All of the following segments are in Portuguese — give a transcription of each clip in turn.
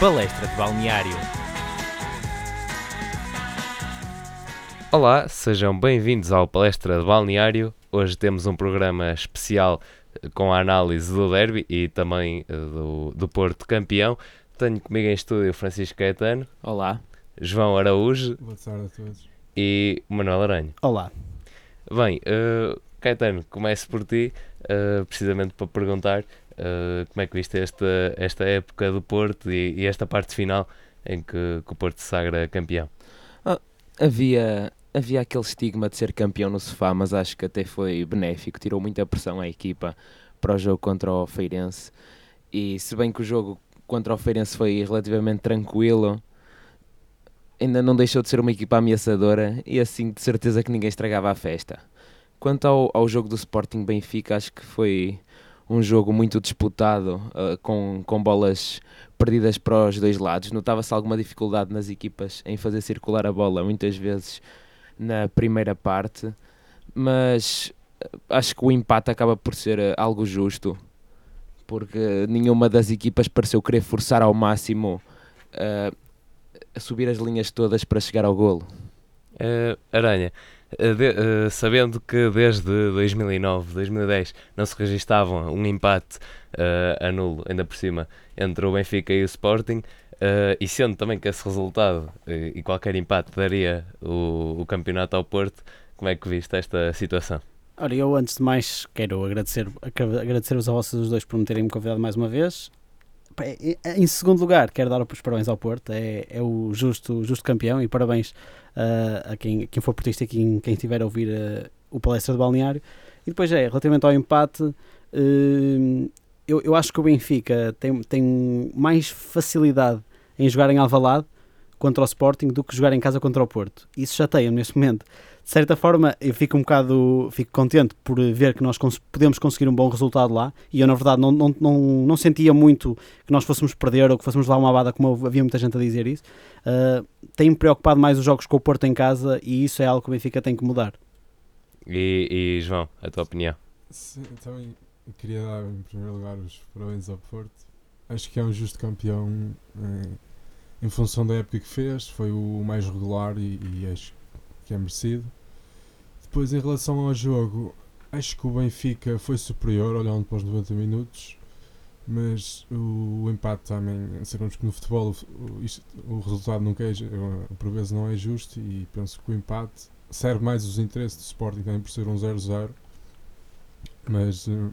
Palestra de Balneário. Olá, sejam bem-vindos ao Palestra de Balneário. Hoje temos um programa especial eh, com a análise do derby e também eh, do, do Porto campeão. Tenho comigo em estúdio Francisco Caetano, Olá. João Araújo Boa tarde a todos. e Manuel Aranha. Olá. Bem, eh, Caetano, começo por ti, eh, precisamente para perguntar eh, como é que viste esta, esta época do Porto e, e esta parte final em que, que o Porto se sagra campeão. Havia, havia aquele estigma de ser campeão no sofá, mas acho que até foi benéfico. Tirou muita pressão à equipa para o jogo contra o Feirense. E se bem que o jogo contra o Feirense foi relativamente tranquilo, ainda não deixou de ser uma equipa ameaçadora e assim de certeza que ninguém estragava a festa. Quanto ao, ao jogo do Sporting Benfica, acho que foi um jogo muito disputado, ah, com, com bolas perdidas para os dois lados. Notava-se alguma dificuldade nas equipas em fazer circular a bola, muitas vezes na primeira parte, mas ah, acho que o empate acaba por ser ah, algo justo, porque nenhuma das equipas pareceu querer forçar ao máximo a subir as linhas todas para chegar ao golo. Eh, Aranha, eh, de- eh, sabendo que desde 2009, 2010 não se registava um empate eh, a nulo, ainda por cima, entre o Benfica e o Sporting, eh, e sendo também que esse resultado eh, e qualquer empate daria o, o campeonato ao Porto, como é que viste esta situação? Ora, eu antes de mais quero agradecer, agradecer-vos a vocês os dois por me terem me convidado mais uma vez. Pá, e- e- Em segundo lugar, quero dar os parabéns ao Porto, é, é o justo, justo campeão e parabéns ah, a quem, quem for portista e quem, quem estiver a ouvir ah, o palestra de balneário. E depois é, relativamente ao empate, hum, eu, eu acho que o Benfica tem, tem mais facilidade em jogar em Alvalade contra o Sporting do que jogar em casa contra o Porto. Isso chateia neste momento de certa forma eu fico um bocado fico contente por ver que nós cons- podemos conseguir um bom resultado lá e eu na verdade não, não, não, não sentia muito que nós fôssemos perder ou que fôssemos lá uma abada como havia muita gente a dizer isso uh, tem-me preocupado mais os jogos com o Porto em casa e isso é algo que o Benfica tem que mudar E, e, João, a tua opinião? Sim, também queria dar em primeiro lugar os parabéns ao Porto. Acho que é um justo campeão eh, em função da época que fez. Foi o mais regular e, e acho que é merecido. Depois, em relação ao jogo, acho que o Benfica foi superior, olhando para os 90 minutos. Mas o, o empate também, sabemos que no futebol o, isto- o resultado nunca é, por vezes não é justo e penso que o empate serve mais os interesses do Sporting também por ser um 0-0 mas eh,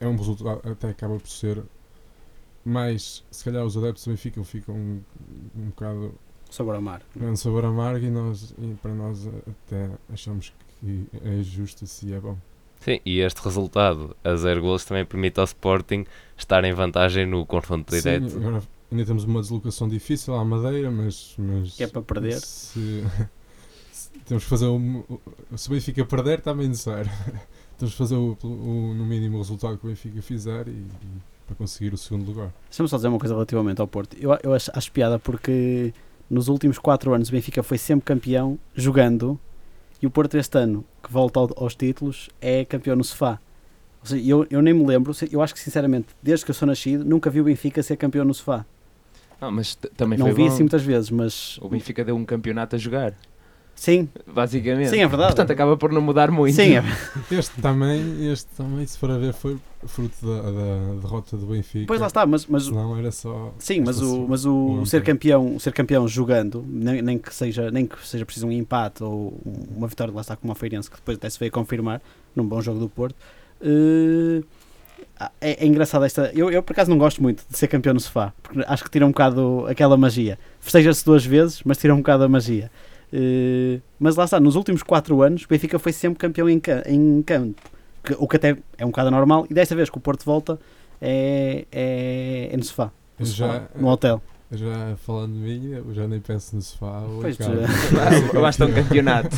é um resultado até acaba por ser mais se calhar os adeptos do Benfica ficam um, um bocado sobre a mar é um sabor amargo e, nós, e para nós até achamos que é justo assim é bom. Sim, e este resultado a zero gols também permite ao Sporting estar em vantagem no confronto Sim, direto. agora ainda temos uma deslocação difícil à Madeira mas, mas que é para perder. se, se temos que fazer um, se o Benfica perder também de zero temos que fazer o, o- no mínimo o resultado que o Benfica fizer e, e para conseguir o segundo lugar Deixa-me só dizer uma coisa relativamente ao Porto. Eu, eu acho, acho piada porque nos últimos 4 anos o Benfica foi sempre campeão jogando e o Porto este ano, que volta ao- aos títulos, é campeão no sofá. Ou seja, eu, eu nem me lembro, eu acho que sinceramente, desde que eu sou nascido, nunca vi o Benfica ser campeão no sofá. Ah, mas também não foi vi bom. assim muitas vezes, mas O Benfica deu um campeonato a jogar, sim, basicamente. sim, é verdade. Portanto, acaba por não mudar muito. Sim, é, Este também, este também, se for a ver, foi fruto da, da derrota do Benfica. pois lá está, mas, mas Senão era só. Sim, mas o, mas o, ser campeão, o ser campeão jogando, nem, nem que seja, nem que seja preciso um empate ou uma vitória lá está como o Feirense, que depois até se veio confirmar num bom jogo do Porto. eh, é, é engraçado esta. Eu, eu por acaso não gosto muito de ser campeão no sofá, porque acho que tira um bocado aquela magia. Festeja-se duas vezes, mas tira um bocado a magia. Eh, mas lá está, nos últimos 4 anos, o Benfica foi sempre campeão em, em campo, que- o que até é um bocado normal, e desta vez que o Porto volta é, é, é no sofá, Eu já, no hotel. já falando de mim, eu já nem penso no sofá Pois, tu- Basta um campeonato.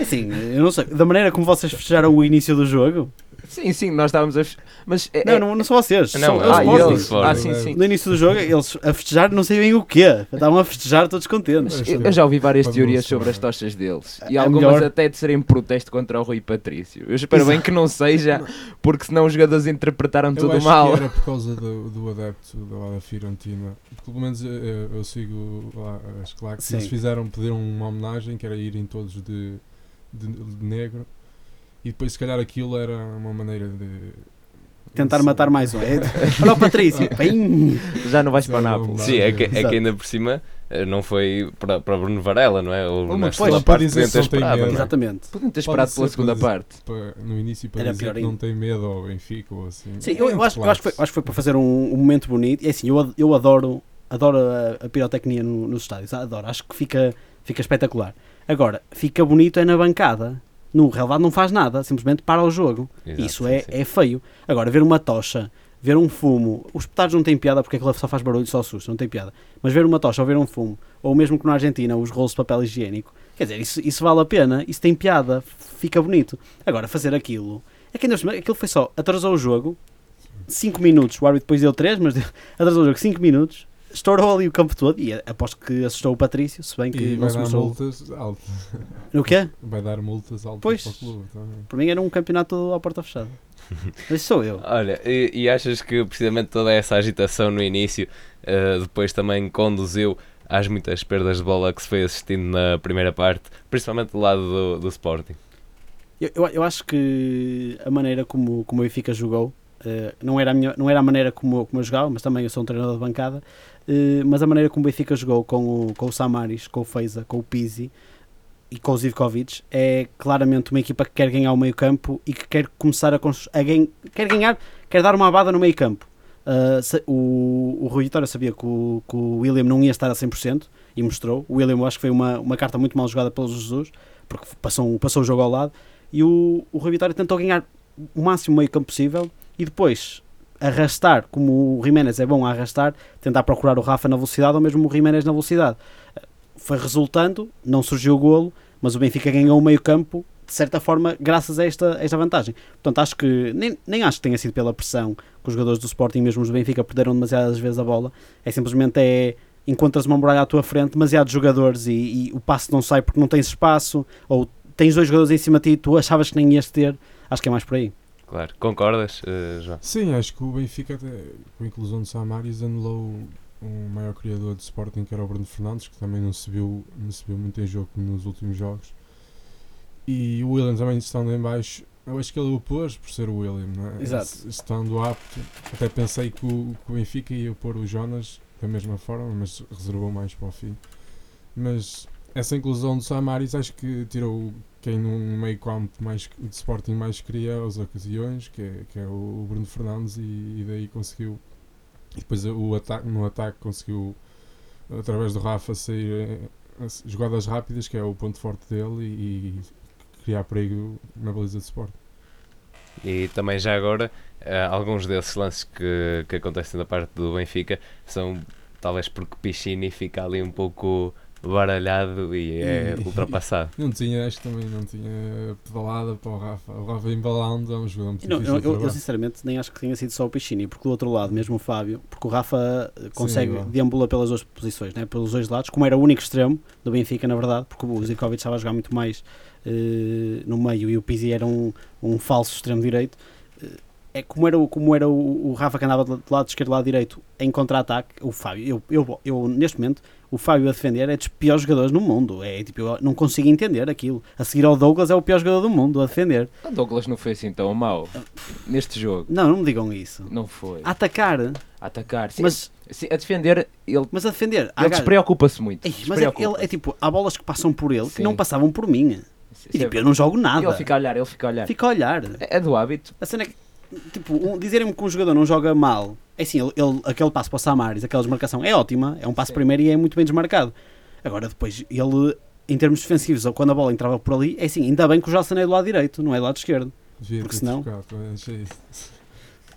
Assim, eu não sei, da maneira como vocês fecharam o início do jogo, Sim, sim, nós estávamos a. Mas é, Não, não, não são vocês. Não, são, é é ah, eles. Ah, sim, sim. No início do jogo, eles a festejar não sei bem o quê. Estavam a festejar todos contentes. Eu, eu já ouvi várias teorias sobre as tochas deles e É algumas melhor. até de serem protesto contra o Rui Patrício. Eu espero bem que não seja, porque senão os jogadores interpretaram Eu tudo acho mal. que era por causa do, do adepto da lá da Fiorentina. Porque, pelo menos eu, eu sigo lá as claques. Sim. Eles fizeram, pediram uma homenagem que era irem todos de, de, de negro. E depois, se calhar, aquilo era uma maneira de. Tentar matar mais um. É, olha o Patrício. Já não vais para Sim, Nápoles. Sim, é que, é que ainda por cima eh, não foi para, para Bruno Varela, não é? Ou Uma de parte dizer se não tem esperado, medo. não é? exatamente. Podiam ter esperado pela segunda para parte. para- no início para Era dizer pior que não tem medo ao Benfica ou assim. Sim, eu, eu acho, eu acho que foi, acho que foi para fazer um, um momento bonito. E assim, eu, eu adoro, adoro a, a pirotecnia no- nos estádios. Adoro. Acho que fica, fica espetacular. Agora, fica bonito é na bancada. No relevado não faz nada, simplesmente para o jogo. Exato, Isso é, sim. é feio. Agora, ver uma tocha, ver um fumo, os petardos não têm piada porque aquilo só faz barulho, só susto, não tem piada. Mas ver uma tocha ou ver um fumo, ou mesmo que na Argentina os rolos de papel higiênico, quer dizer, isso, isso vale a pena, isso tem piada, fica bonito. Agora, fazer aquilo, é que ainda aquilo foi só, atrasou o jogo, 5 minutos, o árbitro depois deu 3, mas atrasou o jogo 5 minutos, estourou ali o campo todo e aposto que assustou o Patrício, se bem que E não vai se dar multas altas. O quê? Vai dar multas altas Pois. para o clube também. Para mim era um campeonato à porta fechada. Mas sou eu. Olha, e, e achas que precisamente toda essa agitação no início eh, depois também conduziu às muitas perdas de bola que se foi assistindo na primeira parte, principalmente do lado do, do Sporting? Eu, eu, eu acho que a maneira como, como o Benfica jogou eh, não, era a minha, não era a maneira como, como eu jogava, mas também eu sou um treinador de bancada. eh, mas a maneira como o Benfica jogou com o, com o Samaris, com o Feiza, com o Pizzi e com o Zivkovic é claramente uma equipa que quer ganhar o meio campo e que quer começar a, a gan- quer ganhar, quer dar uma abada no meio campo. Uh, se- o, o Rui Vitória sabia que o, que o William não ia estar a 100% e mostrou. O William eu acho que foi uma, uma carta muito mal jogada pelo Jesus, porque passou, passou o jogo ao lado. E o, o Rui Vitória tentou ganhar o máximo meio campo possível e depois arrastar, como o Jiménez é bom a arrastar, tentar procurar o Rafa na velocidade ou mesmo o Jiménez na velocidade. Foi resultando, não surgiu o golo, mas o Benfica ganhou o meio campo de certa forma, graças a esta, esta vantagem. Portanto, acho que nem, nem acho que tenha sido pela pressão que os jogadores do Sporting, mesmo os do Benfica, perderam demasiadas vezes a bola. É simplesmente é encontras uma muralha à tua frente, demasiados jogadores e, e o passe não sai porque não tens espaço, ou tens dois jogadores em cima de ti e tu achavas que nem ias ter. Acho que é mais por aí. Claro. Concordas, eh, João? Sim, acho que o Benfica, até, com a inclusão de Samaris, anulou um maior criador de Sporting, que era o Bruno Fernandes, que também não se viu, não se viu muito em jogo nos últimos jogos. E o William também estando em baixo, eu acho que ele o pôs por ser o William, não é? Exato. Es- Estando apto, até pensei que o, que o Benfica ia pôr o Jonas da mesma forma, mas reservou mais para o fim. Mas essa inclusão do Samaris acho que tirou quem num meio campo mais, de Sporting mais cria as ocasiões, que é, que é o Bruno Fernandes, e, e daí conseguiu. E depois o ataque, no ataque conseguiu, através do Rafa, sair eh, as jogadas rápidas, que é o ponto forte dele, e, e criar perigo na baliza de Sporting. E também já agora, eh, alguns desses lances que, que acontecem da parte do Benfica são talvez porque Pichini fica ali um pouco baralhado e é E- ultrapassado. Não tinha, acho que também não tinha pedalada para o Rafa. O Rafa embalando é um jogador muito Não, difícil eu, eu- sinceramente nem acho que tenha sido só o Pichini, porque do outro lado, mesmo o Fábio, porque o Rafa consegue igual. deambula pelas duas posições, né? pelos dois lados, como era o único extremo do Benfica, na verdade, porque o Zivkovic estava a jogar muito mais eh, no meio e o Pizzi era um, um falso extremo direito. Eh, é como era, o, como era o, o Rafa que andava do lado esquerdo e do lado direito em contra-ataque, o Fábio, eu, eu, eu neste momento, o Fábio a defender é dos piores jogadores no mundo. É tipo, eu não consigo entender aquilo. A seguir ao Douglas é o pior jogador do mundo a defender. O Douglas não foi assim tão mau neste jogo. Não, não me digam isso. Não foi. A atacar, A atacar. Sim, mas, sim, a defender, ele, mas a defender. ele despreocupa-se muito. Ei, mas é, ele, é tipo, há bolas que passam por ele que Sim. não passavam por mim. Sim, E tipo, eu não jogo nada. Ele fica a olhar, ele fica a olhar. Fica a olhar. É é do hábito. A cena é que, tipo, um, dizerem-me que um jogador não joga mal, é assim, ele, ele- aquele passo para o Samaris, aquela desmarcação é ótima, é um passo Sim. primeiro e é muito bem desmarcado. Agora, depois, ele, em termos defensivos, ou quando a bola entrava por ali, é assim, ainda bem que o Jalson é do lado direito, não é do lado esquerdo. Devia porque senão-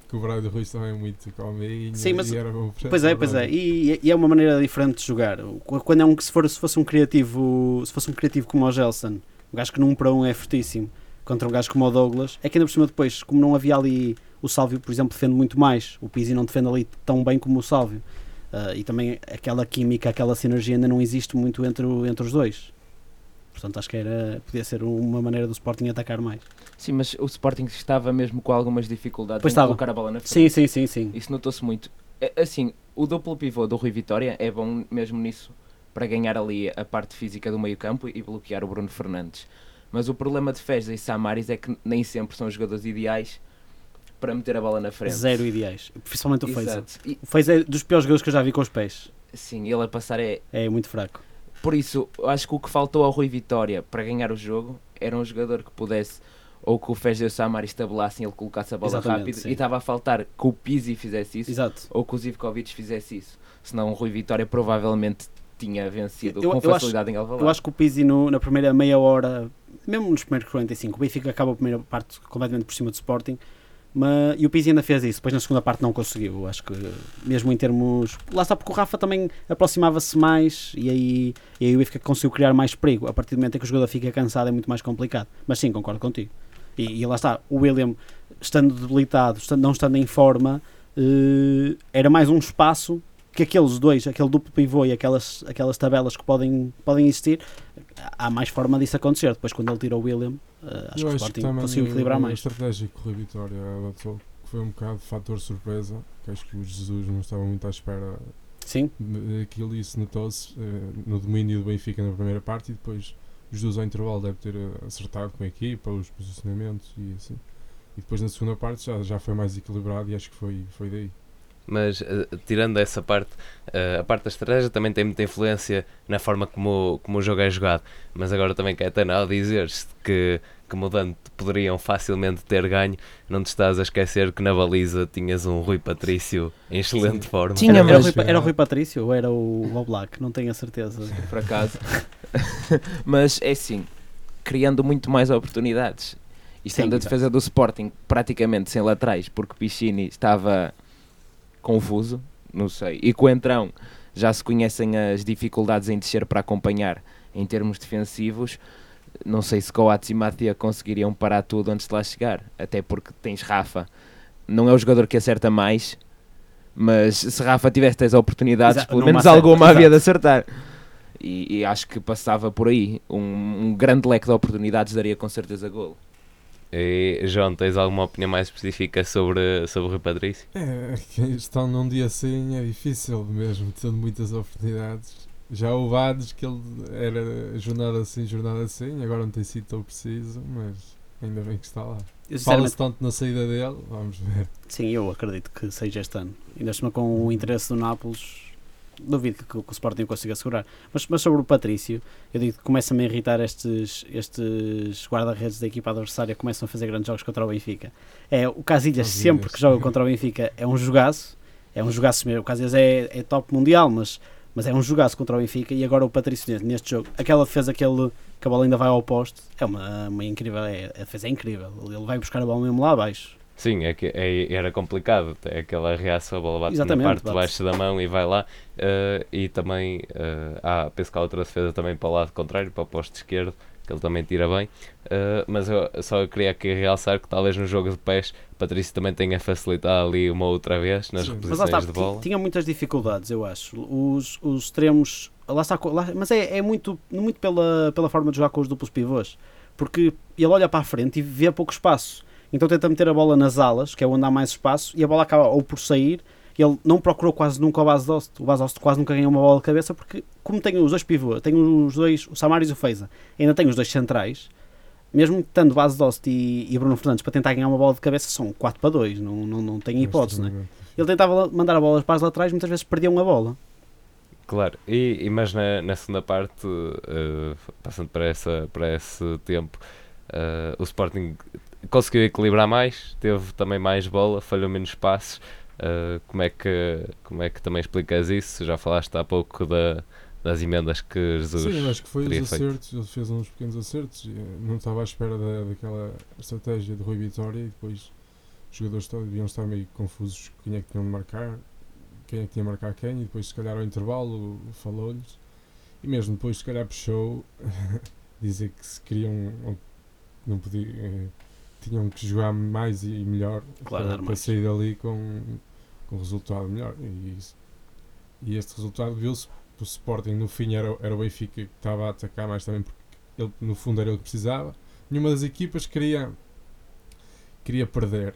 que o Braga Ruiz também é muito calminho. Sim, mas- e era bom para- Pois é, pois é, e, e é uma maneira diferente de jogar. Quando é um que se, for, se fosse um criativo, se fosse um criativo como o Gelson, um gajo que num para um é fortíssimo, contra um gajo como o Douglas, é que ainda por cima depois, como não havia ali o Sálvio, por exemplo, defende muito mais, o Pizzi não defende ali tão bem como o Sálvio. Uh, e também aquela química, aquela sinergia ainda não existe muito entre, o, entre os dois. Portanto, acho que era, podia ser uma maneira do Sporting atacar mais. Sim, mas o Sporting estava mesmo com algumas dificuldades Pois em estava. colocar a bola na frente. Sim, sim, sim, sim. Isso notou-se muito. É, Assim, o duplo pivô do Rui Vitória é bom mesmo nisso, para ganhar ali a parte física do meio campo e bloquear o Bruno Fernandes. Mas o problema de Feza e Samaris é que nem sempre são os jogadores ideais para meter a bola na frente. Zero ideais. Principalmente o. Exato. E, O Feiza é dos piores jogadores que eu já vi com os pés. sim, ele a passar é... É muito fraco. Por isso, acho que o que faltou ao Rui Vitória para ganhar o jogo era um jogador que pudesse ou que o Feza e o Samaris tabelassem ele colocasse a bola Exatamente, rápido sim. e estava a faltar que o Pizzi fizesse isso Exato. ou que o Zivkovic fizesse isso. Senão o Rui Vitória provavelmente tinha vencido Eu- com eu acho- facilidade em Alvalade. Eu acho que o Pizzi no- na primeira meia hora, mesmo nos primeiros 45, o Benfica acaba a primeira parte completamente por cima do Sporting, mas, e o Pizzi ainda fez isso, depois na segunda parte não conseguiu. Acho que mesmo em termos. Lá está porque o Rafa também aproximava-se mais e aí, e aí o Benfica conseguiu criar mais perigo. A partir do momento em que o jogador fica cansado é muito mais complicado. Mas sim, concordo contigo. E, e lá está, o William estando debilitado, estando- não estando em forma, eh, era mais um espaço que aqueles dois, aquele duplo pivô e aquelas, aquelas tabelas que podem, podem existir, há mais forma disso acontecer. Depois, quando ele tira o William, eh, acho que o Sporting conseguiu equilibrar a mais. estratégia que Rui Vitória adotou que foi um bocado de fator surpresa, que acho que o Jesus não estava muito à espera Sim, daquilo e isso notou-se eh, no domínio do Benfica na primeira parte e depois os dois ao intervalo deve ter eh, acertado com a equipa, os posicionamentos e assim. E depois na segunda parte já, já foi mais equilibrado e acho que foi, foi daí. Mas eh, tirando essa parte, eh, a parte da estratégia também tem muita influência na forma como, o- como o jogo é jogado. Mas agora também Caetano, ao dizer-se que, que mudando poderiam facilmente ter ganho, não te estás a esquecer que na baliza tinhas um Rui Patrício em excelente Sim. forma. Tinha, era, era, o Rui, era o Rui Patrício ou era o Oblak? Não tenho a certeza. por acaso. Mas é assim, criando muito mais oportunidades. E Sim, sendo a defesa do Sporting praticamente sem laterais, porque Piccini estava confuso, não sei. E com o Entrão já se conhecem as dificuldades em descer para acompanhar em termos defensivos. Não sei se Coates e Matia conseguiriam parar tudo antes de lá chegar. Até porque tens Rafa. Não é o jogador que acerta mais, mas se Rafa tivesse tais oportunidades, Exato, pelo menos alguma havia de acertar. E, e acho que passava por aí. Um, um grande leque de oportunidades daria com certeza golo. E, João, tens alguma opinião mais específica sobre, sobre o Rui Patrício? É, que estão num dia assim é difícil mesmo, tendo muitas oportunidades. Já houve anos que ele era jornada assim, jornada assim, agora não tem sido tão preciso, mas ainda bem que está lá. Fala-se tanto na saída dele, vamos ver. sim, eu acredito que seja este ano. Ainda cima com o interesse do Nápoles, duvido que, o Sporting consiga segurar. Mas, mas sobre o Patrício, eu digo que começa-me a irritar estes, estes guarda-redes da equipa adversária que começam a fazer grandes jogos contra o Benfica. É, o Casilhas, Casilhas. sempre que joga contra o Benfica, é um jogaço. É um jogaço mesmo. O Casilhas é, é top mundial, mas, mas é um jogaço contra o Benfica. E agora o Patrício, neste- neste jogo, aquela defesa que, ele, que a bola ainda vai ao poste, é uma, uma incrível. É, a defesa é incrível. Ele vai buscar a bola mesmo lá abaixo. Sim, é que é- era complicado. É aquela reação, a bola bate Exatamente, na parte de baixo da mão e vai lá. eh, e também eh, há, penso que há outra defesa também para o lado contrário, para o posto esquerdo, que ele também tira bem. Eh, mas eu só queria aqui realçar que talvez no jogo de pés Patrício também tenha facilitado ali uma outra vez nas Sim. Mas lá está, reposições de bola. tinha muitas dificuldades, eu acho. Os, os extremos, lá está, lá- mas é, é muito, muito pela, pela forma de jogar com os duplos pivôs, porque ele olha para a frente e vê pouco espaço. Então tenta meter a bola nas alas, que é onde há mais espaço, e a bola acaba ou por sair. Ele não procurou quase nunca o Basdost. O Basdost quase nunca ganhou uma bola de cabeça, porque, como tem os dois pivôs, tem os dois, o Samaris e o Feiza, ainda tem os dois centrais, mesmo estando Basdost e, e Bruno Fernandes para tentar ganhar uma bola de cabeça, são 4 para 2, não, não, não tem hipótese, não é? Extremamente. Ele tentava mandar a bola para as laterais, muitas vezes perdiam a bola. Claro, e, e mas na, na segunda parte, eh, passando para, essa, para esse tempo, eh, o Sporting conseguiu equilibrar mais, teve também mais bola, falhou menos passes. Eh, como, é que, como é que também explicas isso? Já falaste há pouco da, das emendas que Jesus. Sim, acho que foi os feito. acertos, ele fez uns pequenos acertos, eh, não estava à espera da, daquela estratégia de Rui Vitória e depois os jogadores deviam estar meio confusos quem é que tinham de marcar, quem é que tinha de marcar quem, e depois se calhar ao intervalo falou-lhes, e mesmo depois se calhar puxou dizer que se queriam não podia, eh, tinham que jogar mais e melhor Claro, para, para sair dali com, com um resultado melhor. E, e este resultado viu-se o Sporting no fim era, era o Benfica que estava a atacar mais também porque ele, no fundo era ele que precisava. Nenhuma das equipas queria, queria perder.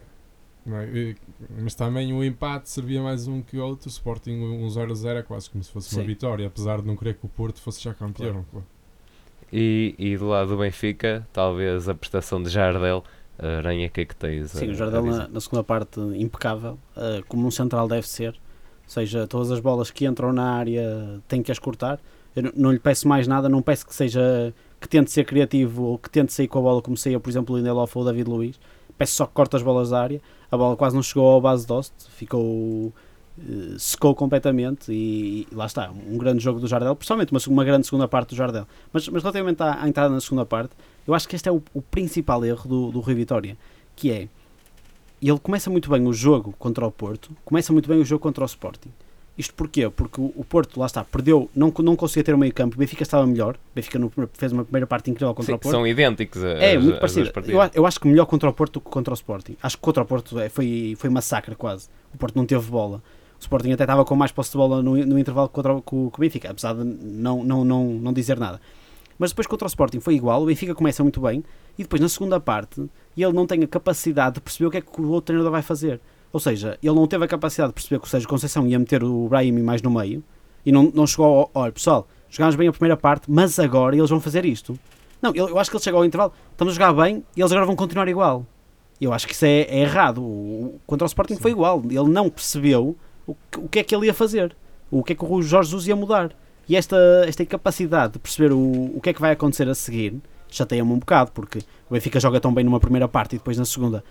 é? Mas também o empate servia mais um que o outro. O Sporting um 0-0 é quase como se fosse uma Sim. vitória, apesar de não querer que o Porto fosse já campeão. claro. E, e do lado do Benfica, talvez a prestação de Jardel. Uh, Aranha, o que é que tens? a- Sim, o a Jardel dizer? na, na segunda parte impecável, eh, como um central deve ser. Ou seja, todas as bolas que entram na área tem que as cortar. Eu não lhe peço mais nada, não peço que seja que tente ser criativo ou que tente sair com a bola como saía, por exemplo, o Lindelof ou o David Luiz. Peço só que corte as bolas da área. A bola quase não chegou ao base dost, ficou eh, secou completamente e, e lá está, um grande jogo do Jardel, principalmente uma, uma grande segunda parte do Jardel. Mas, mas relativamente à, à entrada na segunda parte, eu acho que este é o, o principal erro do, do Rui Vitória, que é ele começa muito bem o jogo contra o Porto, começa muito bem o jogo contra o Sporting. Isto porquê? Porque o, Porto, lá está, perdeu, não, não conseguia ter o meio campo, o Benfica estava melhor, o Benfica no fez uma primeira parte incrível contra Sim, o Porto. são idênticos a- É, muito parecido. Eu, eu acho que melhor contra o Porto do que contra o Sporting. Acho que contra o Porto é, foi, foi massacre quase. O Porto não teve bola. O Sporting até estava com mais posse de bola no, no intervalo contra o, com, com o Benfica, apesar de não, não, não, não dizer nada. Mas depois contra o Sporting foi igual, o Benfica começa muito bem e depois na segunda parte ele não tem a capacidade de perceber o que é que o outro treinador vai fazer. Ou seja, ele não teve a capacidade de perceber que o Sérgio Conceição ia meter o Brahim mais no meio e não, não chegou ao, olha pessoal, jogámos bem a primeira parte, mas agora eles vão fazer isto. Não, eu, acho que ele chegou ao intervalo, estamos a jogar bem e eles agora vão continuar igual. Eu acho que isso é, é errado. O, o- contra o Sporting foi igual. Ele não percebeu o que, o que é que ele ia fazer, o que é que o Jorge Jesus ia mudar. E esta, esta incapacidade de perceber o, o que é que vai acontecer a seguir chateia-me um bocado, porque o Benfica joga tão bem numa primeira parte e depois na segunda.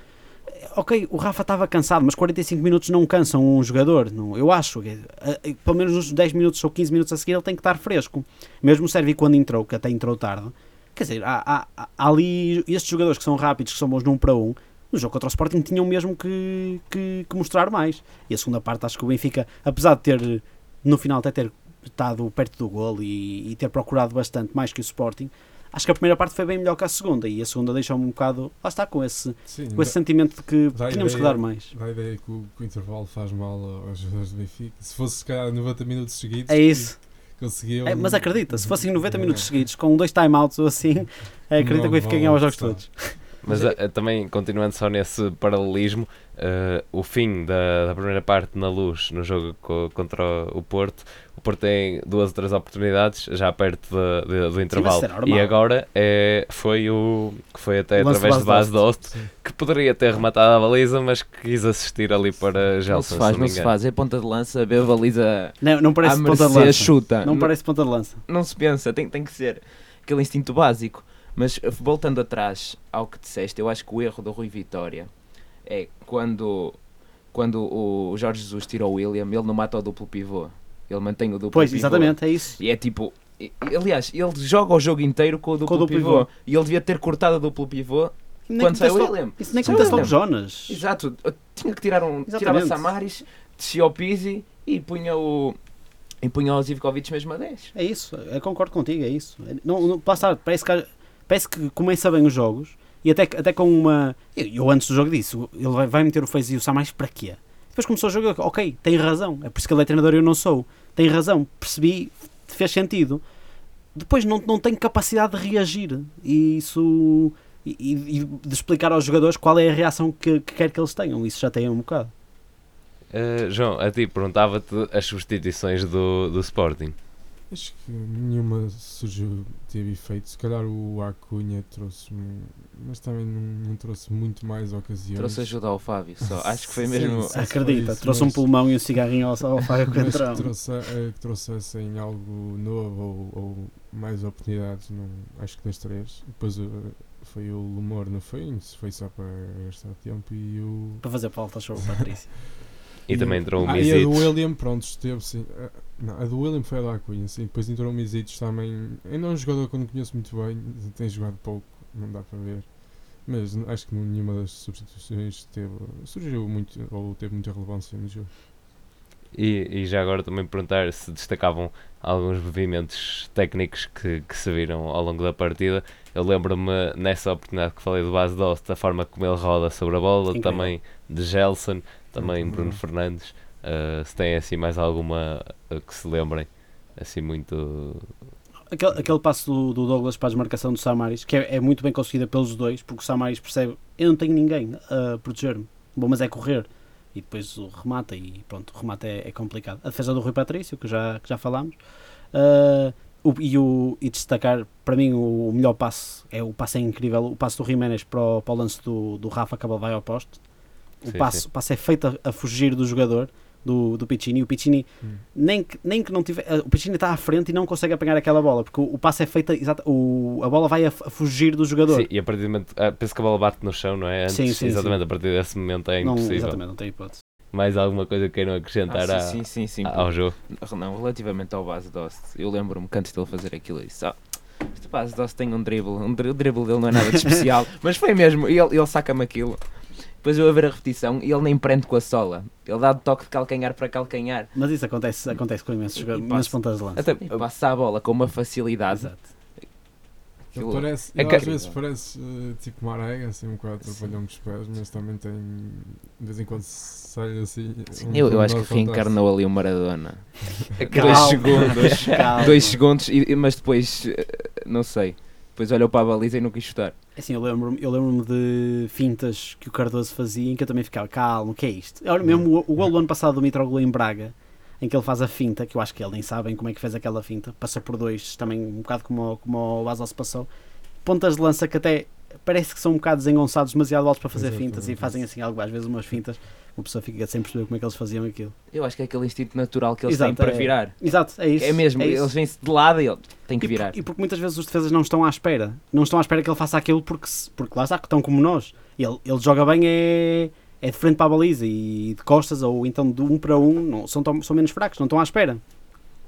Eh, Ok, o Rafa estava cansado, mas 45 minutos não cansam um jogador. Não, eu acho. eh, eh, Pelo menos nos 10 minutos ou 15 minutos a seguir ele tem que estar fresco. Mesmo o Servi quando entrou, que até entrou tarde. Quer dizer, há, há- há ali estes jogadores que são rápidos, que são bons num para um. No jogo contra o Sporting tinham mesmo que, que, que mostrar mais. E a segunda parte acho que o Benfica, apesar de ter no final até ter estado perto do gol e, e ter procurado bastante mais que o Sporting, acho que a primeira parte foi bem melhor que a segunda e a segunda deixou-me um bocado, lá está, com esse, Sim, com esse sentimento de que dá tínhamos que ideia- dar mais. Dá a ideia que o, que o intervalo faz mal aos jogadores do Benfica. Se fosse, se calhar, 90 minutos seguidos, É isso. conseguiam. É, mas acredita, se fossem 90 É. minutos seguidos, com dois timeouts ou assim, acredita que o Benfica ganhava os jogos Não, todos. Mas eh, eh, também, continuando só nesse paralelismo, eh, o fim da, da primeira parte na luz no jogo co- contra o Porto, o Porto tem duas ou três oportunidades já perto de- de- do intervalo. isso é e agora é, foi o que foi até O lance através de base de Sim. que poderia ter rematado a baliza, mas que quis assistir ali para Não Gelson. se faz, se não me se faz. É ponta de lança, vê a baliza Não, não parece ponta de lança. chuta. Não parece ponta de lança. não se pensa, tem, tem que ser aquele instinto básico. Mas eh, voltando atrás ao que disseste, eu acho que o erro do Rui Vitória é quando, quando o Jorge Jesus tira o William, ele não mata o duplo pivô. Ele mantém o duplo Pois, pivô. exatamente, é isso. E é tipo. Aliás, ele joga o jogo inteiro com o duplo, o duplo pivô. pivô. E ele devia ter cortado o duplo pivô Nem quando sai o William. Isso nem o acontece logo William. Jonas. Exato, eu tinha que tirar um. Tirava Exatamente. Samaris, descia o Pizzi e punha o. E punha o Zivkovic mesmo a 10. É isso, eu concordo contigo, é isso. Não, não, está, parece, que, parece que começa bem os jogos e até, até com uma. Eu, eu antes do jogo disse, ele vai, vai meter o Fez e o Samaris para quê? Depois começou o jogo, ok, tem razão, é por isso que ele é treinador e eu não sou. Tem razão, percebi, fez sentido. Depois não, não tem capacidade de reagir e isso. E, e- e de explicar aos jogadores qual é a reação que, que quer que eles tenham. Isso já tem um bocado. Eh, João, a ti perguntava-te as substituições do, do Sporting. Acho que nenhuma surgiu, teve efeito. Se calhar o Acunha trouxe, um- mas também não, não trouxe muito mais ocasiões. Trouxe ajuda ao Fábio só. Acho que foi mesmo. sim. Acredita, isso, trouxe um mas- pulmão e um cigarrinho ao, ao Fábio Coentrão. que, trouxe, eh, que trouxessem algo novo ou, ou mais oportunidades, não, acho que das três. Depois eh, foi o Lumor, não foi? Foi só para gastar tempo e o. Para fazer falta sobre o Patrícia. E, também entrou o ah, E a do. William, pronto, esteve sim. Ah, Não, a do William foi a da Acunha, sim. Depois entrou o Misites também. Ainda é um jogador que eu não conheço muito bem, tem jogado pouco, não dá para ver. Mas acho que nenhuma das substituições teve, surgiu muito ou teve muita relevância no jogo. E, e já agora também perguntar se destacavam alguns movimentos técnicos que, que se viram ao longo da partida. Eu lembro-me nessa oportunidade que falei do Base Dost, da forma como ele roda sobre a bola, Incrível. também de Gelson, também Muito Bruno bom. Fernandes. Uh, se tem assim mais alguma uh, que se lembrem, assim muito. Aquele, aquele passo do, do Douglas para a desmarcação do Samaris, que é, é muito bem conseguida pelos dois, porque o Samaris percebe: eu não tenho ninguém a proteger-me, bom, mas é correr. E depois o remata, e pronto, o remate é, é complicado. A defesa do Rui Patrício, que já, que já falámos. Uh, o- e, o, e destacar, para mim, o, melhor passe é o passe é incrível, o passe do Jiménez para o, para o lance do, do Rafa bola vai ao poste. O Sim, passe, sim. o passe é feito a, a fugir do jogador, do, do Piccini. O Piccini, Hum. nem que, nem que não tiver. O Piccini está à frente e não consegue apanhar aquela bola, porque o, o passe é feito. Exato, o, a bola vai a, a fugir do jogador. Sim, e a partir do momento. ah, penso que a bola bate no chão, não é? Antes, Sim, sim, exatamente, a partir desse momento é não, impossível. exatamente, não tem hipótese. Mais alguma coisa que queiram acrescentar Ah, sim, sim, sim, sim. ao jogo? Não, relativamente ao base Dost, eu lembro-me que antes dele fazer aquilo, eu disse: ah, este base Dost tem um dribble, um dri- o dribble dele não é nada de especial, mas foi mesmo, e ele, ele saca-me aquilo. Depois eu a ver a repetição e ele nem prende com a sola, ele dá de toque de calcanhar para calcanhar, Mas isso acontece, acontece com imensos E- imensos pontas de lança. Até, passa a bola com uma facilidade. Exato. Ele parece, É ele às vezes parece eh, tipo Marega, assim um bocado Sim. atrapalhão dos pés, mas também tem de vez em quando sai assim. um Eu, eu acho que reencarnou ali o Maradona. Dois segundos. Dois segundos, e, e- mas depois, eh, não sei. Depois olhou para a baliza e não quis chutar. Assim, eu lembro-me eu lembro de fintas que o Cardoso fazia em que eu também ficava calmo, o que é isto? Olha, mesmo o, gol do ano passado do Mitroglou em Braga, em que ele faz a finta, que eu acho que ele nem sabem como é que fez aquela finta, passa por dois também, um bocado como, como o Basel se passou. Pontas de lança que até parece que são um bocado desengonçados, demasiado altos para fazer Exatamente. fintas e fazem assim algo, às vezes umas fintas, uma pessoa fica sem perceber como é que eles faziam aquilo. Eu acho que é aquele instinto natural que eles Exato, têm para é- virar. Exato, é isso. É mesmo, é isso. eles vêm-se de lado e ele tem que E por- virar. E porque muitas vezes os defesas não estão à espera. Não estão à espera que ele faça aquilo porque, porque lá está, que estão como nós. Ele, ele joga bem é, é de frente para a baliza e de costas ou então de um para um. Não, são, tão- são menos fracos, não estão à espera.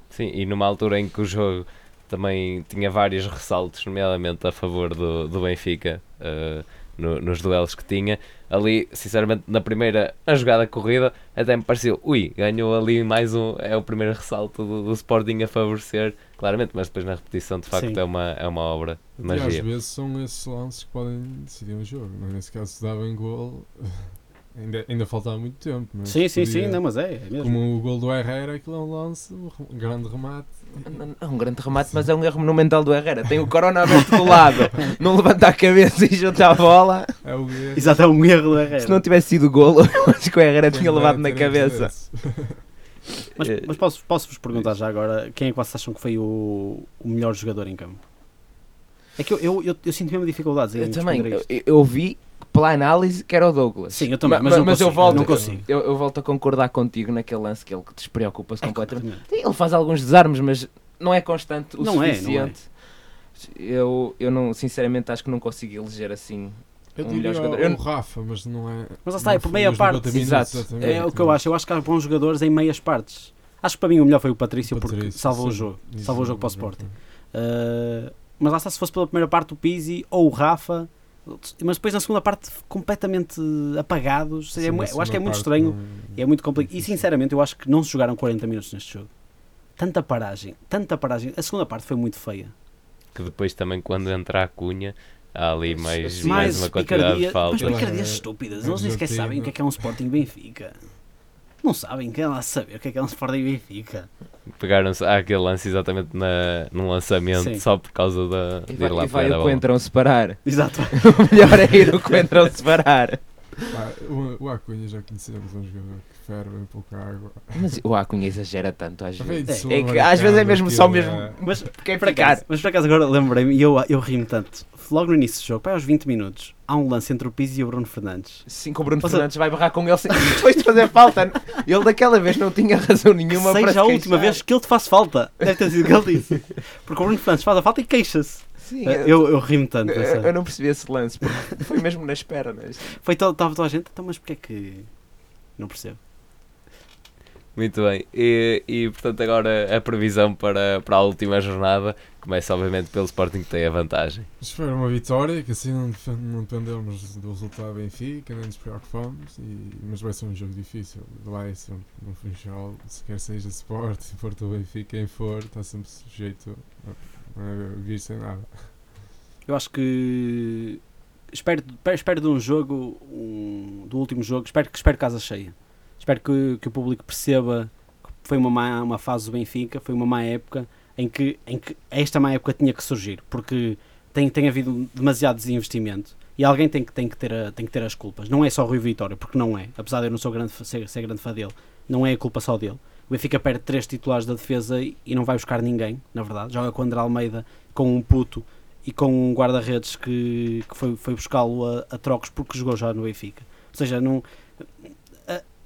Sim, e numa altura em que o jogo também tinha vários ressaltos, nomeadamente a favor do, do Benfica, eh, no- nos duelos que tinha, ali, sinceramente, na primeira na jogada corrida, até me pareceu, ui, ganhou ali mais um, é o primeiro ressalto do, do Sporting a favorecer, claramente, mas depois na repetição, de facto, Sim. é uma, é uma obra de E às magia. vezes são esses lances que podem decidir um jogo. É? Nesse caso, se dava em gol, ainda, ainda faltava muito tempo. Mas sim, sim, podia- sim, não, mas é, é mesmo. Como o gol do Herrera, aquilo é um lance, um grande remate. É um grande remate, mas é um erro monumental do Herrera. Tem o Corona aberto do lado, não levanta a cabeça e junta a bola. É o erro. Exato, é um erro do Herrera. Se não tivesse sido golo, eu acho que o Herrera tinha levado é na cabeça. Mas, mas posso, posso-vos perguntar já agora quem é que vocês acham que foi o, o melhor jogador em campo? É que eu, eu, eu, eu sinto mesmo dificuldades em Eu também, eu, eu vi pela análise que era o Douglas. Sim, eu também, Ma- mas, ma- não mas eu volto- não consigo. Eu, eu volto a concordar contigo naquele lance que ele despreocupa-se É completamente. Ele faz alguns desarmes, mas não é constante o Não é, não é. suficiente. Eu, eu não, sinceramente acho que não consigo eleger assim. Eu Um diria melhor jogador. o, Eu- o Rafa, mas não é. Mas lá está, é por meia parte. 90 minutos, Exato. É o que eu acho. Eu acho que há bons jogadores em meias partes. Acho que para mim o melhor foi o Patrício, porque Patrício, salvou o sim. jogo. Isso, Salvou o jogo para o. Sporting. Uh, mas lá está, se fosse pela primeira parte o Pizzi ou o Rafa, mas depois na segunda parte completamente apagados. É Sim, na eu acho que é muito estranho. não- É muito complicado. E sinceramente eu acho que não se jogaram 40 minutos neste jogo. Tanta paragem, tanta paragem. A segunda parte foi muito feia. Que depois também, quando entra a cunha, há ali mais, Sim, mais Mais uma quantidade picardia, de faltas. mas picardias é- estúpidas. é Eles nem sequer sabem o que é que é um Sporting Benfica. Não sabem, querem lá saber o que é que é um Sporting Benfica. Pegaram-se àquele lance exatamente na, no lançamento Sim. só por causa da, E de vai, ir lá e vai o. Coentrão separar. Exato. o melhor é ir o Coentrão separar. Ah, o, o Acunha já conhecemos um jogador que ferve em pouca água. Mas o Acunha exagera tanto às vezes. É, É que às vezes é mesmo só mesmo. Mas Porque é por acaso, mas por acaso agora lembrei-me e eu, eu ri-me tanto. Logo no início do jogo, para aos 20 minutos, há um lance entre o Pizzi e o Bruno Fernandes. Sim, que o Bruno Ou seja- Fernandes vai barrar com ele sem- depois de fazer falta. Ele daquela vez não tinha razão nenhuma para Seja se a última vez que ele te faz falta. Deve ter sido o que ele disse. Porque o Bruno Fernandes faz a falta e queixa-se. Sim, Eu, eu ri-me tanto. eu, eu não percebi esse lance, porque foi mesmo na espera. Né? Foi to- estava toda a gente, então, mas porquê é que. Não percebo. Muito bem. E, e, portanto agora a previsão para, para a última jornada começa obviamente pelo Sporting que tem a vantagem. Espero uma vitória, que assim não, não dependemos do resultado do Benfica, nem nos preocupamos, e, mas vai ser um jogo difícil. Vai sempre no Funchal, se quer seja Sport, se for do Benfica, quem for, está sempre sujeito a, a vir sem nada. Eu acho que espero, espero de um jogo, um- do último jogo, espero que espero casa cheia. Espero que, que o público perceba que foi uma má, uma fase do Benfica, foi uma má época em que, em que esta má época tinha que surgir, porque tem, tem havido demasiado desinvestimento e alguém tem que, tem, que ter a- tem que ter as culpas. Não é só o Rui Vitória, porque não é, apesar de eu não sou grande, ser, ser grande fã dele, não é a culpa só dele. O Benfica perde três titulares da defesa e, não vai buscar ninguém, na verdade. Joga com o André Almeida, com um puto e com um guarda-redes que, que foi, foi buscá-lo a, a trocos porque jogou já no Benfica. Ou seja, não,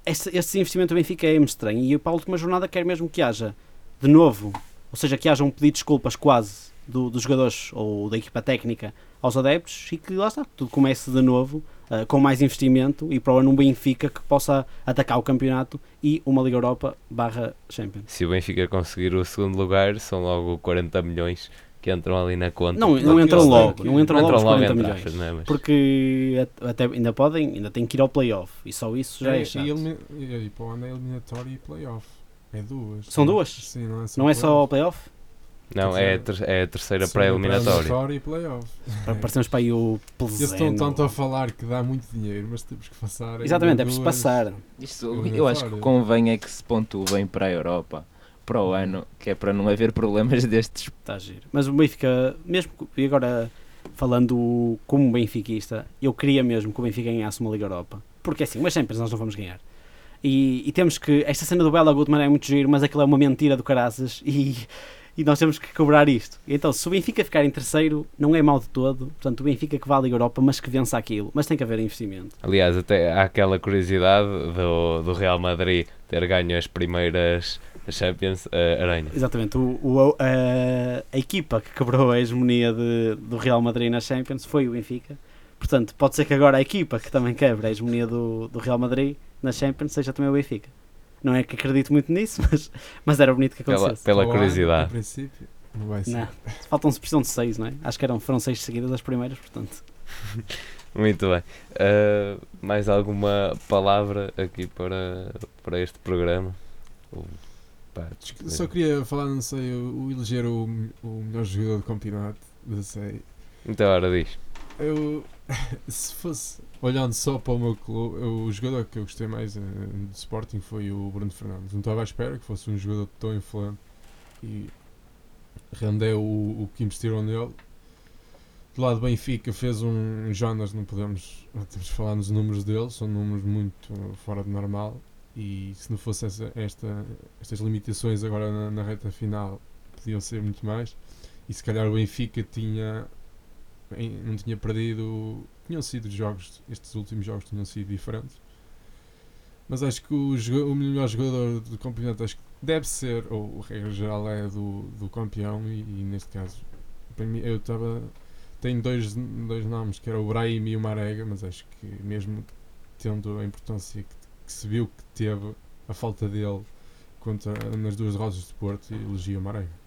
esse, esse investimento do Benfica é estranho e para a última jornada quero mesmo que haja de novo, ou seja, que haja um pedido de desculpas quase do- dos jogadores ou da equipa técnica aos adeptos e que lá está, tudo comece de novo ah, com mais investimento e para o ano um Benfica que possa atacar o campeonato e uma Liga Europa barra Champions. Se o Benfica conseguir o segundo lugar, são logo 40 milhões que entram ali na conta. Não, não entram têm logo, que- não entram não logo os 40 entre milhões. aspas, é? Mas- Porque at- até ainda podem, ainda tem que ir ao playoff e só isso já é, e, chato. e, e para o ano é eliminatório e playoff. É duas. São duas? Sim, não é só Não é só ao playoff. Não, é a, ter- é a terceira pré-eliminatória. pré-eliminatória e playoff. Para parecemos para aí o Eles estão Plezeno. tanto a falar que dá muito dinheiro, mas temos que passar. Exatamente, é preciso duas. passar. Isto, Eu eu acho que convém é que se pontue bem para a Europa, para o ano, que é para não haver problemas destes. Está a giro. Mas o Benfica, mesmo que- e agora falando como benfiquista, eu queria mesmo que o Benfica ganhasse uma Liga Europa. Porque assim, mas sempre nós não vamos ganhar. E, e temos que. Esta cena do Bela Goodman é muito giro, mas aquilo é uma mentira do caraças e, e nós temos que cobrar isto. Então, se o Benfica ficar em terceiro, não é mau de todo. Portanto, o Benfica que vá à Liga Europa, mas que vença aquilo. Mas tem que haver investimento. Aliás, até há aquela curiosidade do, do Real Madrid ter ganho as primeiras Champions uh, Aranha. Exatamente, o, o- a, a equipa que quebrou a hegemonia de- do Real Madrid na Champions foi o Benfica. Portanto, pode ser que agora a equipa que também quebra a hegemonia do, do Real Madrid na Champions seja também o Benfica. Não é que acredito muito nisso, mas, mas era bonito que Pela, acontecesse. pela ano, curiosidade. Princípio, não vai ser. Não, faltam-se precisam de seis, não é? Acho que eram, foram seis seguidas as primeiras, portanto. Muito bem. Uh, mais alguma palavra aqui para, para este programa? Pá, Só queria falar, não sei, o, o eleger o, o melhor jogador do campeonato. Não sei. Então, ora diz. Eu, se fosse olhando só para o meu clube, eu- o jogador que eu gostei mais eh, do Sporting foi o Bruno Fernandes. Não estava à espera que fosse um jogador tão influente e rendeu o, o que investiram nele. Do lado do Benfica fez um Jonas, não podemos, não temos de falar nos números dele, são números muito fora de normal. E se não fosse essa, esta, estas limitações agora na, na reta final, podiam ser muito mais. E se calhar o Benfica tinha não tinha perdido. Tinham sido jogos, estes últimos jogos tinham sido diferentes. Mas acho que o, o melhor jogador do campeonato acho que deve ser, ou a regra geral é do, do campeão, e, e neste caso, para mim, eu estava. Tenho dois, dois nomes, que era o Brahim e o Marega, mas acho que mesmo tendo a importância que, que se viu que teve a falta dele contra, nas duas rodas de Porto, elogio o Marega.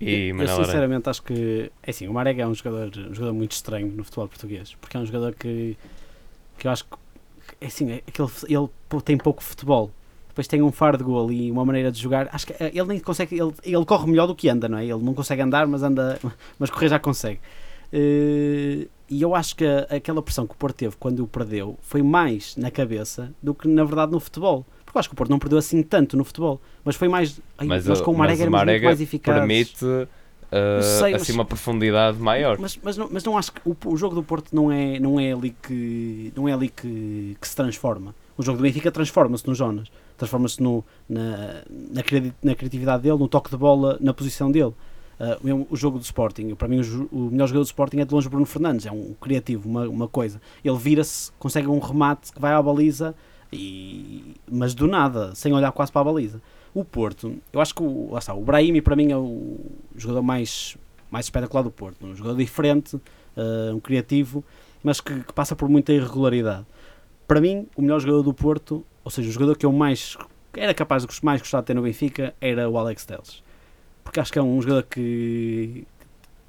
E eu sinceramente acho que é assim, o Marega é um jogador, um jogador muito estranho no futebol português, porque é um jogador que, que eu acho que é assim, é aquele, ele tem pouco futebol. Depois tem um faro de gol e uma maneira de jogar. Acho que eh, ele nem consegue. Ele, ele corre melhor do que anda, não é? Ele não consegue andar, mas anda. Mas correr já consegue. Eh, e eu acho que aquela pressão que o Porto teve quando o perdeu foi mais na cabeça do que na verdade no futebol. Porque eu acho que o Porto não perdeu assim tanto no futebol, mas foi mais. Ai, Mas, com o mas Marega éramos muito mais eficazes. Permite uh, sei, mas- assim uma profundidade maior. Mas, mas, não, mas não acho que o, o jogo do Porto não é, não é ali, que, não é ali que, que se transforma. O jogo do Benfica transforma-se no Jonas, transforma-se no, na, na, cri- na criatividade dele, no toque de bola, na posição dele. Ah, o jogo do Sporting, para mim o, o melhor jogador do Sporting é de longe Bruno Fernandes, é um criativo, uma, uma coisa. Ele vira-se, consegue um remate que vai à baliza, e, mas do nada, sem olhar quase para a baliza. O Porto, eu acho que o, lá está, o Brahimi para mim é o jogador mais, mais espetacular do Porto, um jogador diferente, uh, um criativo, mas que, que passa por muita irregularidade. Para mim, o melhor jogador do Porto, ou seja, o jogador que eu mais era capaz de mais gostar de ter no Benfica era o Alex Telles. Porque acho que é um jogador que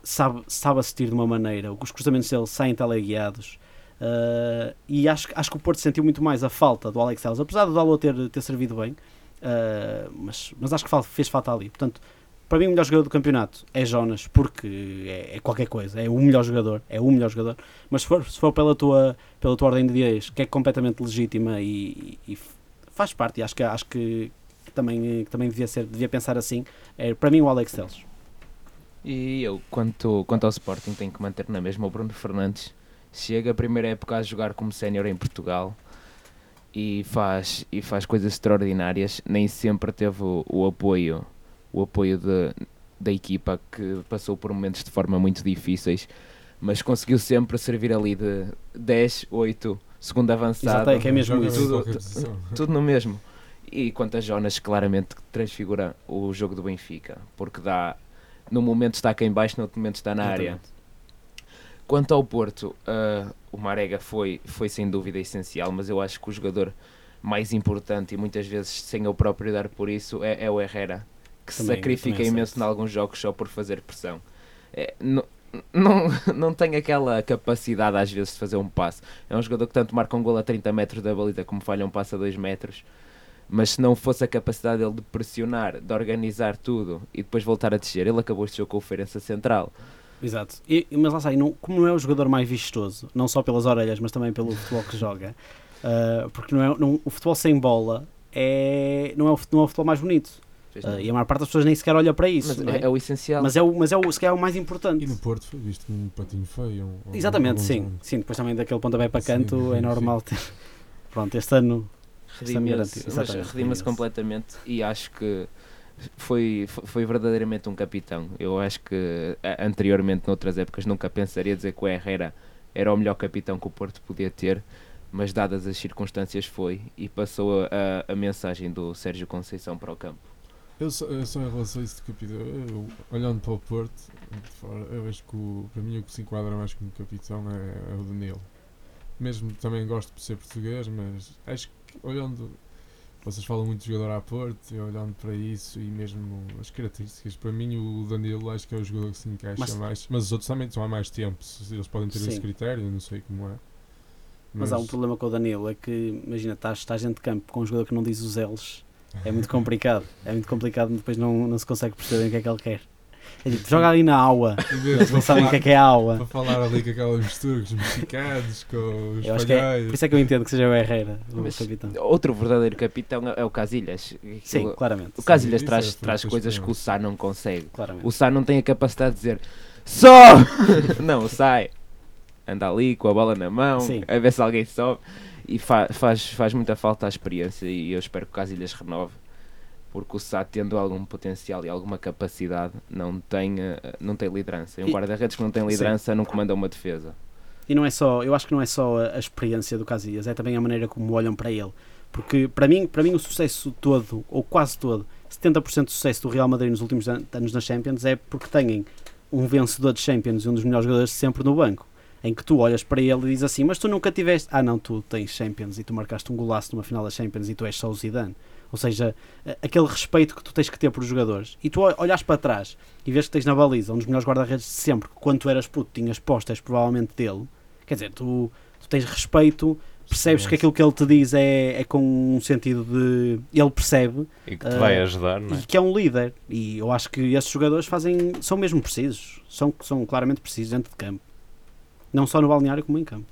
sabe, sabe assistir de uma maneira, os cruzamentos dele saem teleguiados. Uh, e acho, acho que o Porto sentiu muito mais a falta do Alex Telles, apesar do Dalot ter, ter servido bem, uh, mas, mas acho que fez falta ali. Portanto, para mim, o melhor jogador do campeonato é Jonas, porque é, é qualquer coisa, é o melhor jogador, é o melhor jogador. Mas se for, se for pela, tua, pela tua ordem de ideias, que é completamente legítima e, e faz parte, e acho que, acho que, que também, que também devia, ser, devia pensar assim, é para mim o Alex Telles. E eu, quanto, quanto ao Sporting, tenho que manter na mesma o Bruno Fernandes. Chega a primeira época a jogar como sénior em Portugal e faz, e faz coisas extraordinárias. Nem sempre teve o, o apoio, o apoio de, da equipa que passou por momentos de forma muito difíceis, mas conseguiu sempre servir ali de 10, 8, segundo avançado. Exato, é que é mesmo isso. Tudo- tudo no mesmo. E quanto a Jonas, claramente transfigura o jogo do Benfica, porque dá, num momento está cá em baixo, no outro momento está na área. Exatamente. Quanto ao Porto, ah, o Marega foi, foi sem dúvida essencial, mas eu acho que o jogador mais importante e muitas vezes sem eu próprio dar por isso é, é o Herrera, que se Também- sacrifica também imenso em alguns jogos só por fazer pressão. É, não, não, não tem aquela capacidade às vezes de fazer um passe. É um jogador que tanto marca um gol a 30 metros da baliza como falha um passe a 2 metros. Mas se não fosse a capacidade dele de pressionar, de organizar tudo e depois voltar a descer, ele acabou este jogo com o Feirense Central. Exato. E, mas lá está, e não, como não é o jogador mais vistoso, não só pelas orelhas, mas também pelo futebol que joga, ah, porque não é, não- o futebol sem bola é, não, é o, não é o futebol mais bonito. Nada. e a maior parte das pessoas nem sequer olha para isso. Mas não é, é? é o essencial. Mas é o, mas é o, se calhar, o mais importante. E no Porto foi visto como um patinho feio. um- um- Exatamente, alguns sim. anos. sim. Depois também daquele pontapé para Sim, canto é sim. normal ter. Pronto, este ano. Redimiu-se. completamente e acho que foi, foi- verdadeiramente um capitão. Eu acho que anteriormente, noutras épocas, nunca pensaria dizer que o Herrera era o melhor capitão que o Porto podia ter, mas dadas as circunstâncias foi e passou a, a- a mensagem do Sérgio Conceição para o campo. Eu só, eu só em relação a isso de capitão, eu, olhando para o Porto, de fora, eu vejo que o- para mim o que se enquadra mais como capitão é, é o Danilo. Mesmo também gosto de ser português, mas acho que olhando, vocês falam muito de jogador à Porto, eu olhando para isso e mesmo as características, para mim o Danilo acho que é o jogador que se encaixa Mas- mais. Mas os outros também estão há mais tempo, eles podem ter esse Sim. critério, eu não sei como é. Mas há um problema com o Danilo, é que, imagina, estás, estás dentro de campo com um jogador que não diz os L's, é muito complicado. É muito complicado, depois não, não se consegue perceber o que é que ele quer. É tipo, joga ali na aula, eles não sabem o que é que é a aula. Para falar ali com aquela mistura com os mexicanos, com os Eu acho é, por isso é que eu entendo que seja o Herrera, o Mas capitão. Outro verdadeiro capitão é é o Casilhas. Sim, Aquilo- claramente. O Casilhas Isso traz, é traz coisas que o Sá não consegue. claramente. O Sá não tem a capacidade de dizer só! não, sai. Anda ali com a bola na mão, Sim. a ver se alguém sobe. E fa- faz, faz muita falta a experiência e eu espero que o Casilhas renove. Porque o Sá, tendo algum potencial e alguma capacidade, não tem, eh, não tem liderança. E um guarda-redes que não tem liderança não comanda uma defesa. E não é só, eu acho que não é só a, experiência do Casillas, é também a maneira como olham para ele. Porque para mim, para mim o sucesso todo, ou quase todo, 70% do sucesso do Real Madrid nos últimos an- anos na Champions é porque têm um vencedor de Champions e um dos melhores jogadores sempre no banco. Em que tu olhas para ele e dizes assim, mas tu nunca tiveste. Ah, não, tu tens Champions e tu marcaste um golaço numa final da Champions e tu és só o Zidane. Ou seja, aquele respeito que tu tens que ter por os jogadores. E tu ol- olhas para trás e vês que tens na baliza um dos melhores guarda-redes de sempre, que quando tu eras puto tinhas postas provavelmente dele. Quer dizer, tu, tu tens respeito, percebes que aquilo que ele te diz é, é com um sentido de. Ele percebe E que te Ah, vai ajudar, não é? e que é um líder. E eu acho que esses jogadores fazem, são mesmo precisos. São, são claramente precisos dentro de campo. Não só no balneário, como em campo.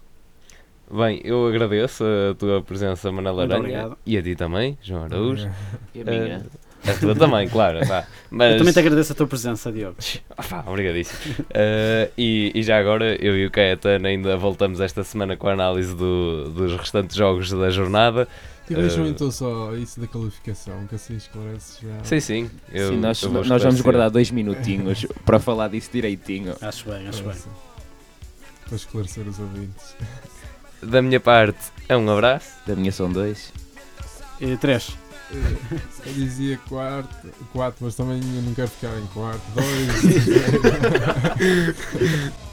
Bem, eu agradeço a tua presença, Manela Aranha. obrigado. E a ti também, João Araújo. É. E a minha? A tua também, claro. vá. Mas... Eu também te agradeço a tua presença, Diogo. Ah, pá, obrigadíssimo. Eh, e, e já agora, eu e o Caetano ainda voltamos esta semana com a análise do- dos restantes jogos da jornada. E deixam Eh, então só isso da qualificação, que assim esclarece já. Sim, sim. Eu, Sim, nós, eu nós vamos guardar dois minutinhos para falar disso direitinho. Acho bem, acho bem. Para esclarecer os ouvintes. Da minha parte, é um abraço. Da minha são dois. E três. Eu dizia quarto, quatro, mas também eu não quero ficar em quarto. Dois.